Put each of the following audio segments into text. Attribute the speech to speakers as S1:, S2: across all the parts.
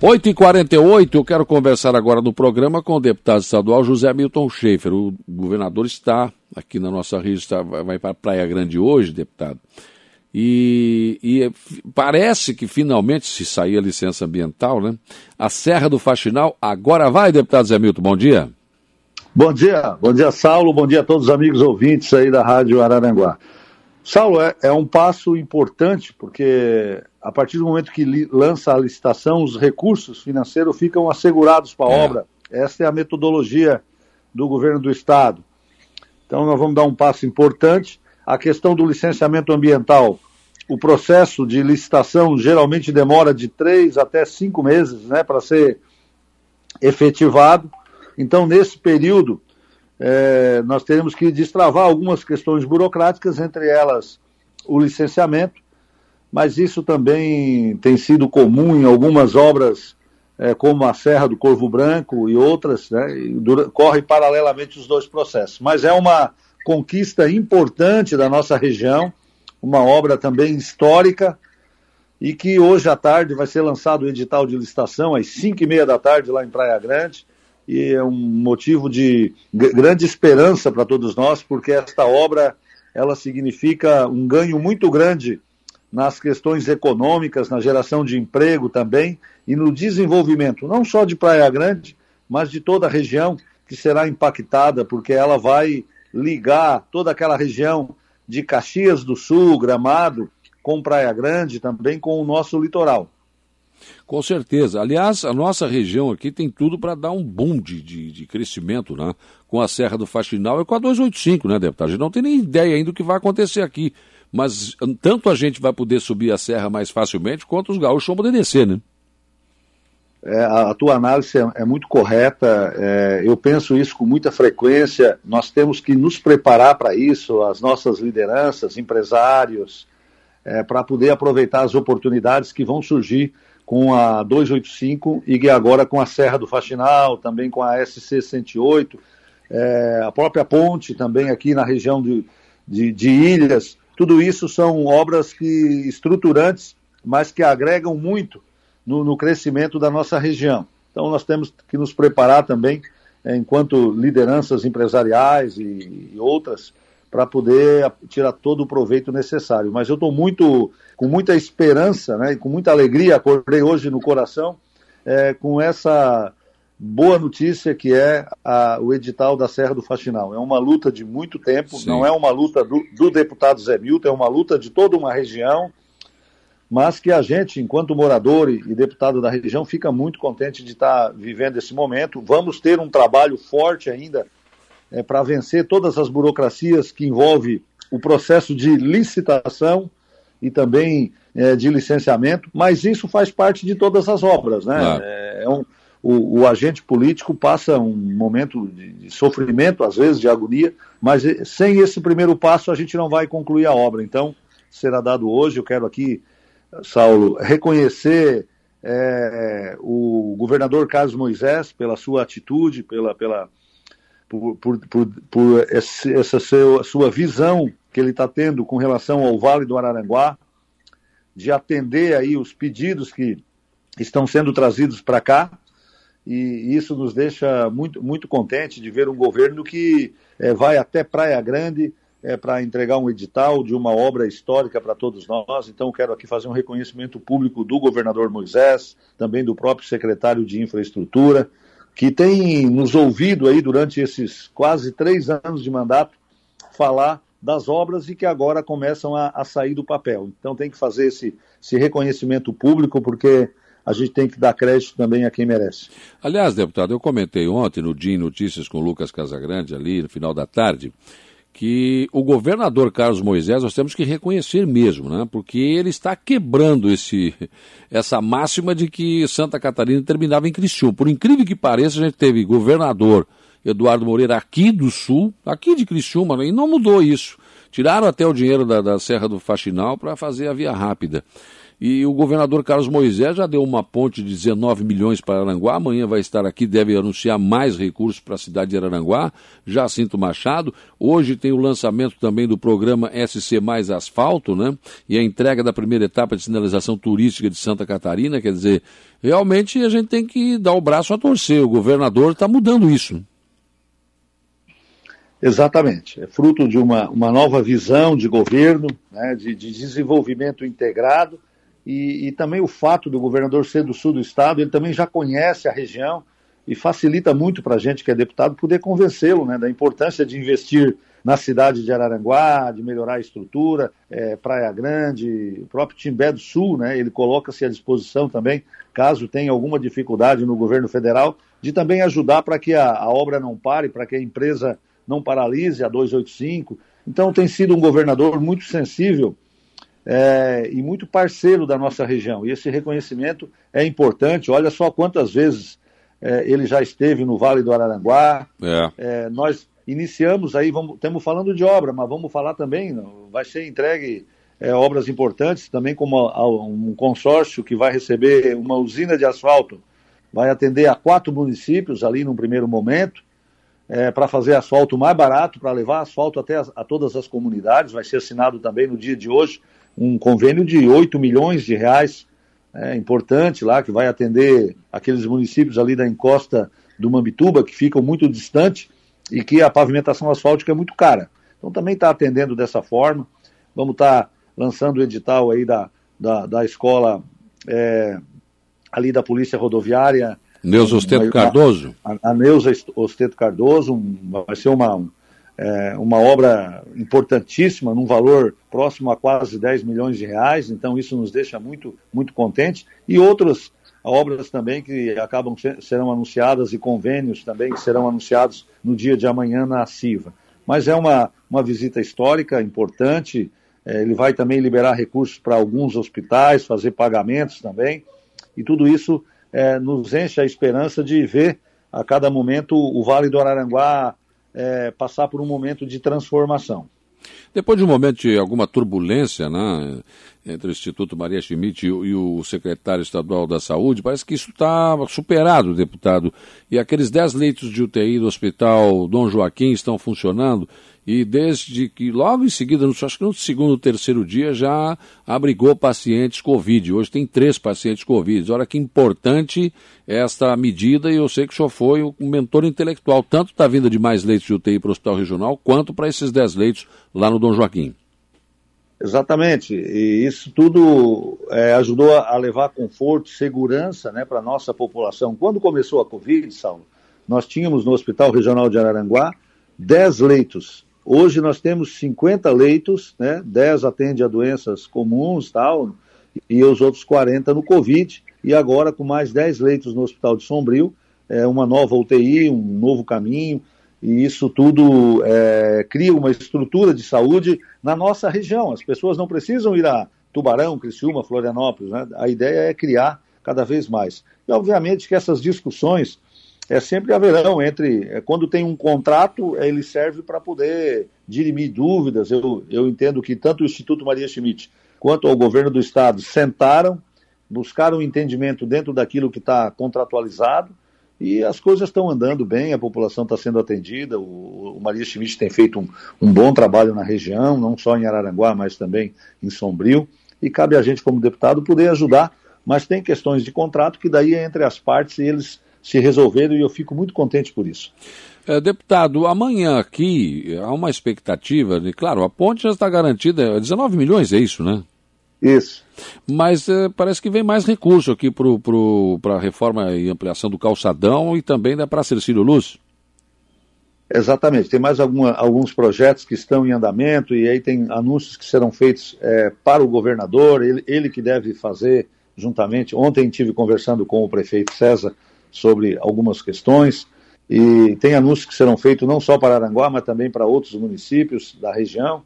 S1: 8h48, eu quero conversar agora no programa com o deputado estadual José Milton Schaefer. O governador está aqui na nossa região, vai para Praia Grande hoje, deputado. E, e, parece que finalmente, se sair a licença ambiental, né? A Serra do Faxinal agora vai, deputado Zé Milton. Bom dia.
S2: Bom dia, bom dia, Saulo. Bom dia a todos os amigos ouvintes aí da Rádio Araranguá. Saulo, é, é um passo importante, porque a partir do momento que lança a licitação, os recursos financeiros ficam assegurados para a é. obra. Essa é a metodologia do governo do Estado. Então, nós vamos dar um passo importante. A questão do licenciamento ambiental, o processo de licitação geralmente demora de três até cinco meses né, para ser efetivado. Então, nesse período, é, nós teremos que destravar algumas questões burocráticas, entre elas o licenciamento, mas isso também tem sido comum em algumas obras, é, como a Serra do Corvo Branco e outras, né, e dura, corre paralelamente os dois processos. Mas é uma conquista importante da nossa região, uma obra também histórica, e que hoje à tarde vai ser lançado o edital de licitação, às 5 e meia da tarde, lá em Praia Grande, e é um motivo de grande esperança para todos nós, porque esta obra ela significa um ganho muito grande nas questões econômicas, na geração de emprego também e no desenvolvimento, não só de Praia Grande, mas de toda a região que será impactada, porque ela vai ligar toda aquela região de Caxias do Sul, Gramado, com Praia Grande, também com o nosso litoral.
S1: Com certeza. Aliás, a nossa região aqui tem tudo para dar um boom de, de, de, crescimento, né? Com a Serra do Faxinal e com a 285, né, deputado? A gente não tem nem ideia ainda do que vai acontecer aqui. Mas tanto a gente vai poder subir a serra mais facilmente, quanto os gaúchos vão poder descer, né?
S2: É, a, a, tua análise é, é muito correta. É, eu penso isso com muita frequência. Nós temos que nos preparar para isso, as nossas lideranças, empresários, é, para poder aproveitar as oportunidades que vão surgir com a 285 e agora com a Serra do Faxinal, também com a SC 108, é, a própria ponte também aqui na região de, de, de Ilhas. Tudo isso são obras que estruturantes, mas que agregam muito no, no crescimento da nossa região. Então nós temos que nos preparar também, é, enquanto lideranças empresariais e, e outras, para poder tirar todo o proveito necessário. Mas eu estou muito, com muita esperança, né, e com muita alegria, acordei hoje no coração, é, com essa boa notícia que é a, o edital da Serra do Faxinal. É uma luta de muito tempo, Sim. não é uma luta do, do deputado Zé Milton, é uma luta de toda uma região, mas que a gente, enquanto morador e, e deputado da região, fica muito contente de estar vivendo esse momento. Vamos ter um trabalho forte ainda é, para vencer todas as burocracias que envolve o processo de licitação e também é, de licenciamento, mas isso faz parte de todas as obras, né? Claro. É, é um, o, o, agente político passa um momento de, sofrimento, às vezes de agonia, mas sem esse primeiro passo a gente não vai concluir a obra. Então, será dado hoje. Eu quero aqui, Saulo, reconhecer é, o governador Carlos Moisés pela sua atitude, pela, pela, por, por, por, por esse, essa seu, sua visão que ele está tendo com relação ao Vale do Araranguá, de atender aí os pedidos que estão sendo trazidos para cá, e isso nos deixa muito, muito contente de ver um governo que é, vai até Praia Grande é, para entregar um edital de uma obra histórica para todos nós. Então, quero aqui fazer um reconhecimento público do governador Moisés, também do próprio secretário de Infraestrutura, que tem nos ouvido aí durante esses quase três anos de mandato falar das obras e que agora começam a, a sair do papel. Então tem que fazer esse, esse reconhecimento público, porque a gente tem que dar crédito também a quem merece.
S1: Aliás, deputado, eu comentei ontem no Dia em Notícias com o Lucas Casagrande, ali no final da tarde, que o governador Carlos Moisés nós temos que reconhecer mesmo, né? Porque ele está quebrando esse, essa máxima de que Santa Catarina terminava em Criciúma. Por incrível que pareça, a gente teve governador Eduardo Moreira aqui do Sul, aqui de Criciúma, né? e não mudou isso. Tiraram até o dinheiro da, da Serra do Faxinal para fazer a via rápida. E o governador Carlos Moisés já deu uma ponte de 19 milhões para Aranguá. Amanhã vai estar aqui, deve anunciar mais recursos para a cidade de Araranguá. Jacinto Machado. Hoje tem o lançamento também do programa SC Mais Asfalto, né? E a entrega da primeira etapa de sinalização turística de Santa Catarina. Quer dizer, realmente a gente tem que dar o braço a torcer. O governador está mudando isso.
S2: Exatamente. É fruto de uma, uma nova visão de governo, né, de, de desenvolvimento integrado e, e, também o fato do governador ser do sul do estado, ele também já conhece a região e facilita muito para a gente que é deputado poder convencê-lo né, da importância de investir na cidade de Araranguá, de melhorar a estrutura, é, Praia Grande, o próprio Timbé do Sul, né, ele coloca-se à disposição também, caso tenha alguma dificuldade no governo federal, de também ajudar para que a, a obra não pare, para que a empresa não paralise a 285. Então tem sido um governador muito sensível é, e muito parceiro da nossa região. E esse reconhecimento é importante. Olha só quantas vezes é, ele já esteve no Vale do Araranguá. É. é nós iniciamos aí, vamos, estamos falando de obra, mas vamos falar também, vai ser entregue é, obras importantes, também como a, a, um consórcio que vai receber uma usina de asfalto, vai atender a quatro municípios ali num primeiro momento, é, para fazer asfalto mais barato, para levar asfalto até a, a todas as comunidades. Vai ser assinado também no dia de hoje um convênio de 8 milhões de reais, é, importante lá, que vai atender aqueles municípios ali da encosta do Mambituba, que ficam muito distante e que a pavimentação asfáltica é muito cara. Então também está atendendo dessa forma. Vamos estar tá lançando o edital aí da, da, da escola é, ali da Polícia Rodoviária.
S1: Neuza Osteto Cardoso?
S2: A, a Neuza Osteto Cardoso, um, vai ser uma, é, uma obra importantíssima, num valor próximo a quase 10 milhões de reais, então isso nos deixa muito, muito contentes. E outras obras também que acabam serão anunciadas e convênios também que serão anunciados no dia de amanhã na CIVA. Mas é uma, uma visita histórica importante, é, ele vai também liberar recursos para alguns hospitais, fazer pagamentos também, e tudo isso é, nos enche a esperança de ver a cada momento o Vale do Araranguá é, passar por um momento de transformação.
S1: Depois de um momento de alguma turbulência né, entre o Instituto Maria Schmidt e, e o secretário estadual da Saúde, parece que isso está superado, deputado. E aqueles 10 leitos de UTI do Hospital Dom Joaquim estão funcionando e desde que logo em seguida, acho que no segundo ou terceiro dia, já abrigou pacientes Covid. Hoje tem três pacientes Covid. Olha que importante esta medida e eu sei que o senhor foi um mentor intelectual, tanto da vinda de mais leitos de UTI para o Hospital Regional, quanto para esses dez leitos lá no Dom Joaquim.
S2: Exatamente, e isso tudo é, ajudou a levar conforto, segurança né, para a nossa população. Quando começou a Covid, Saulo, nós tínhamos no Hospital Regional de Araranguá 10 leitos Hoje nós temos 50 leitos, né? 10 atende a doenças comuns tal, e os outros 40 no Covid, e agora com mais 10 leitos no Hospital de Sombrio, é, uma nova UTI, um novo caminho, e isso tudo é, cria uma estrutura de saúde na nossa região. As pessoas não precisam ir a Tubarão, Criciúma, Florianópolis, né? a ideia é criar cada vez mais. E obviamente que essas discussões é sempre haverão entre. É, quando tem um contrato, ele serve para poder dirimir dúvidas. Eu, eu entendo que tanto o Instituto Maria Schmidt quanto o governo do Estado sentaram, buscaram um entendimento dentro daquilo que está contratualizado e as coisas estão andando bem, a população está sendo atendida. O, o Maria Schmidt tem feito um, um bom trabalho na região, não só em Araranguá, mas também em Sombrio. E cabe a gente, como deputado, poder ajudar. Mas tem questões de contrato que daí é entre as partes e eles se resolveram e eu fico muito contente por isso.
S1: É, deputado, amanhã aqui há uma expectativa de, claro, a ponte já está garantida, 19 milhões é isso, né?
S2: Isso.
S1: Mas é, parece que vem mais recurso aqui para a reforma e ampliação do calçadão e também da Praça Ercílio Luz.
S2: Exatamente, tem mais alguma, alguns projetos que estão em andamento e aí tem anúncios que serão feitos é, para o governador, ele, ele que deve fazer juntamente. Ontem estive conversando com o prefeito César sobre algumas questões. E tem anúncios que serão feitos não só para Aranguá, mas também para outros municípios da região.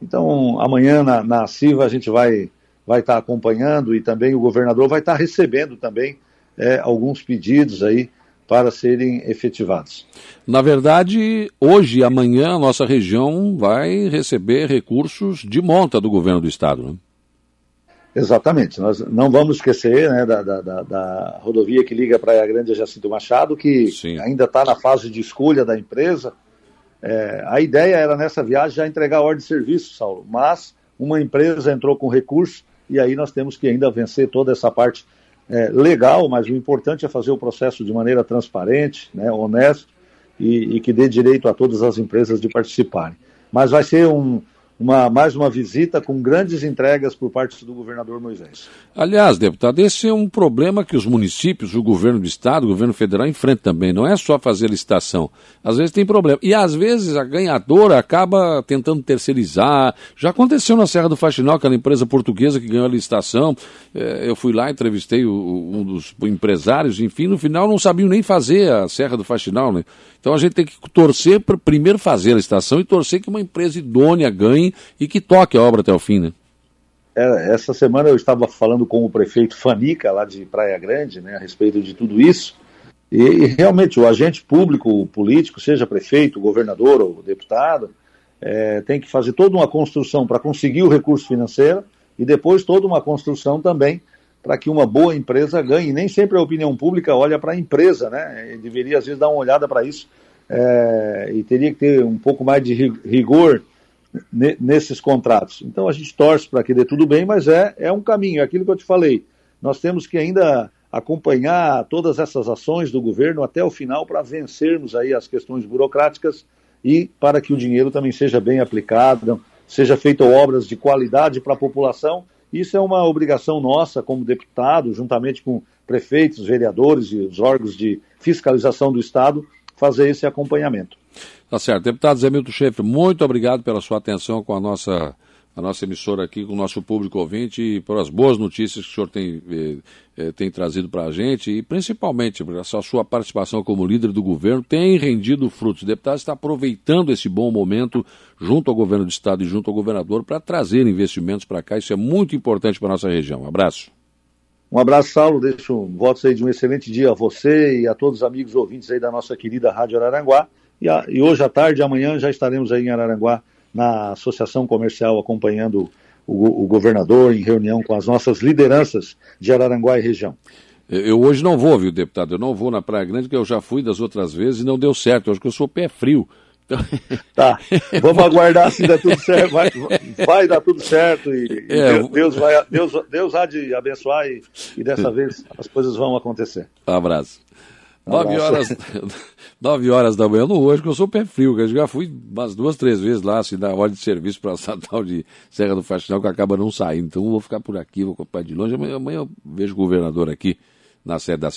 S2: Então, amanhã na, na CIVA a gente vai vai estar acompanhando e também o governador vai estar recebendo também é, alguns pedidos aí para serem efetivados.
S1: Na verdade, hoje e amanhã a nossa região vai receber recursos de monta do governo do estado. Né?
S2: Exatamente. Nós não vamos esquecer né, da, da, da, rodovia que liga Praia Grande a Jacinto Machado, que Sim. ainda está na fase de escolha da empresa. É, a ideia era nessa viagem já entregar a ordem de serviço, Saulo, mas uma empresa entrou com recurso e aí nós temos que ainda vencer toda essa parte é, legal, mas o importante é fazer o processo de maneira transparente, né, honesto e, e que dê direito a todas as empresas de participarem. Mas vai ser um, uma, mais uma visita com grandes entregas por parte do governador Moisés.
S1: Aliás, deputado, esse é um problema que os municípios, o governo do estado, o governo federal enfrentam também. Não é só fazer licitação. Às vezes tem problema. E às vezes a ganhadora acaba tentando terceirizar. Já aconteceu na Serra do Faxinal, aquela empresa portuguesa que ganhou a licitação. É, eu fui lá, entrevistei um dos empresários, enfim, no final não sabiam nem fazer a Serra do Faxinal, né? Então a gente tem que torcer para primeiro fazer a licitação e torcer que uma empresa idônea ganhe e que toque a obra até o fim, né?
S2: É, essa semana eu estava falando com o prefeito Fanica, lá de Praia Grande, né, a respeito de tudo isso. E, e realmente o agente público, o político, seja prefeito, governador ou deputado, é, tem que fazer toda uma construção para conseguir o recurso financeiro e depois toda uma construção também para que uma boa empresa ganhe. Nem sempre a opinião pública olha para a empresa, né? E deveria, às vezes, dar uma olhada para isso é, e teria que ter um pouco mais de rigor nesses contratos. Então, a gente torce para que dê tudo bem, mas é, é um caminho, é aquilo que eu te falei. Nós temos que ainda acompanhar todas essas ações do governo até o final para vencermos aí as questões burocráticas e para que o dinheiro também seja bem aplicado, seja feito obras de qualidade para a população isso é uma obrigação nossa como deputado, juntamente com prefeitos, vereadores e os órgãos de fiscalização do Estado, fazer esse acompanhamento.
S1: Tá certo. Deputado Zé Milton Schaefer, muito obrigado pela sua atenção com a nossa a nossa emissora aqui, com o nosso público ouvinte e pelas boas notícias que o senhor tem, eh, eh, tem trazido para a gente e principalmente essa sua participação como líder do governo tem rendido frutos. O deputado está aproveitando esse bom momento junto ao governo do estado e junto ao governador para trazer investimentos para cá. Isso é muito importante para a nossa região. Um abraço.
S2: Um abraço, Saulo. Deixo um votos aí de um excelente dia a você e a todos os amigos ouvintes aí da nossa querida Rádio Araranguá. E, a, e hoje à tarde, amanhã, já estaremos aí em Araranguá na associação comercial acompanhando o, o, governador em reunião com as nossas lideranças de Araranguá e região.
S1: Eu hoje não vou, viu, deputado? Eu não vou na Praia Grande, que eu já fui das outras vezes e não deu certo. Eu acho que eu sou pé frio.
S2: Então... Tá, vamos aguardar se der tudo certo. Vai, vai dar tudo certo e, é, Deus, vai, Deus, Deus há de abençoar e, e dessa vez as coisas vão acontecer.
S1: Um abraço. Nove horas, nove horas da manhã, não hoje, que eu sou pé frio, eu já fui umas duas, três vezes lá, assim, na hora de serviço para a tal de Serra do Faxinal, que acaba não saindo. Então vou ficar por aqui, vou acompanhar de longe. Amanhã, amanhã eu vejo o governador aqui na sede das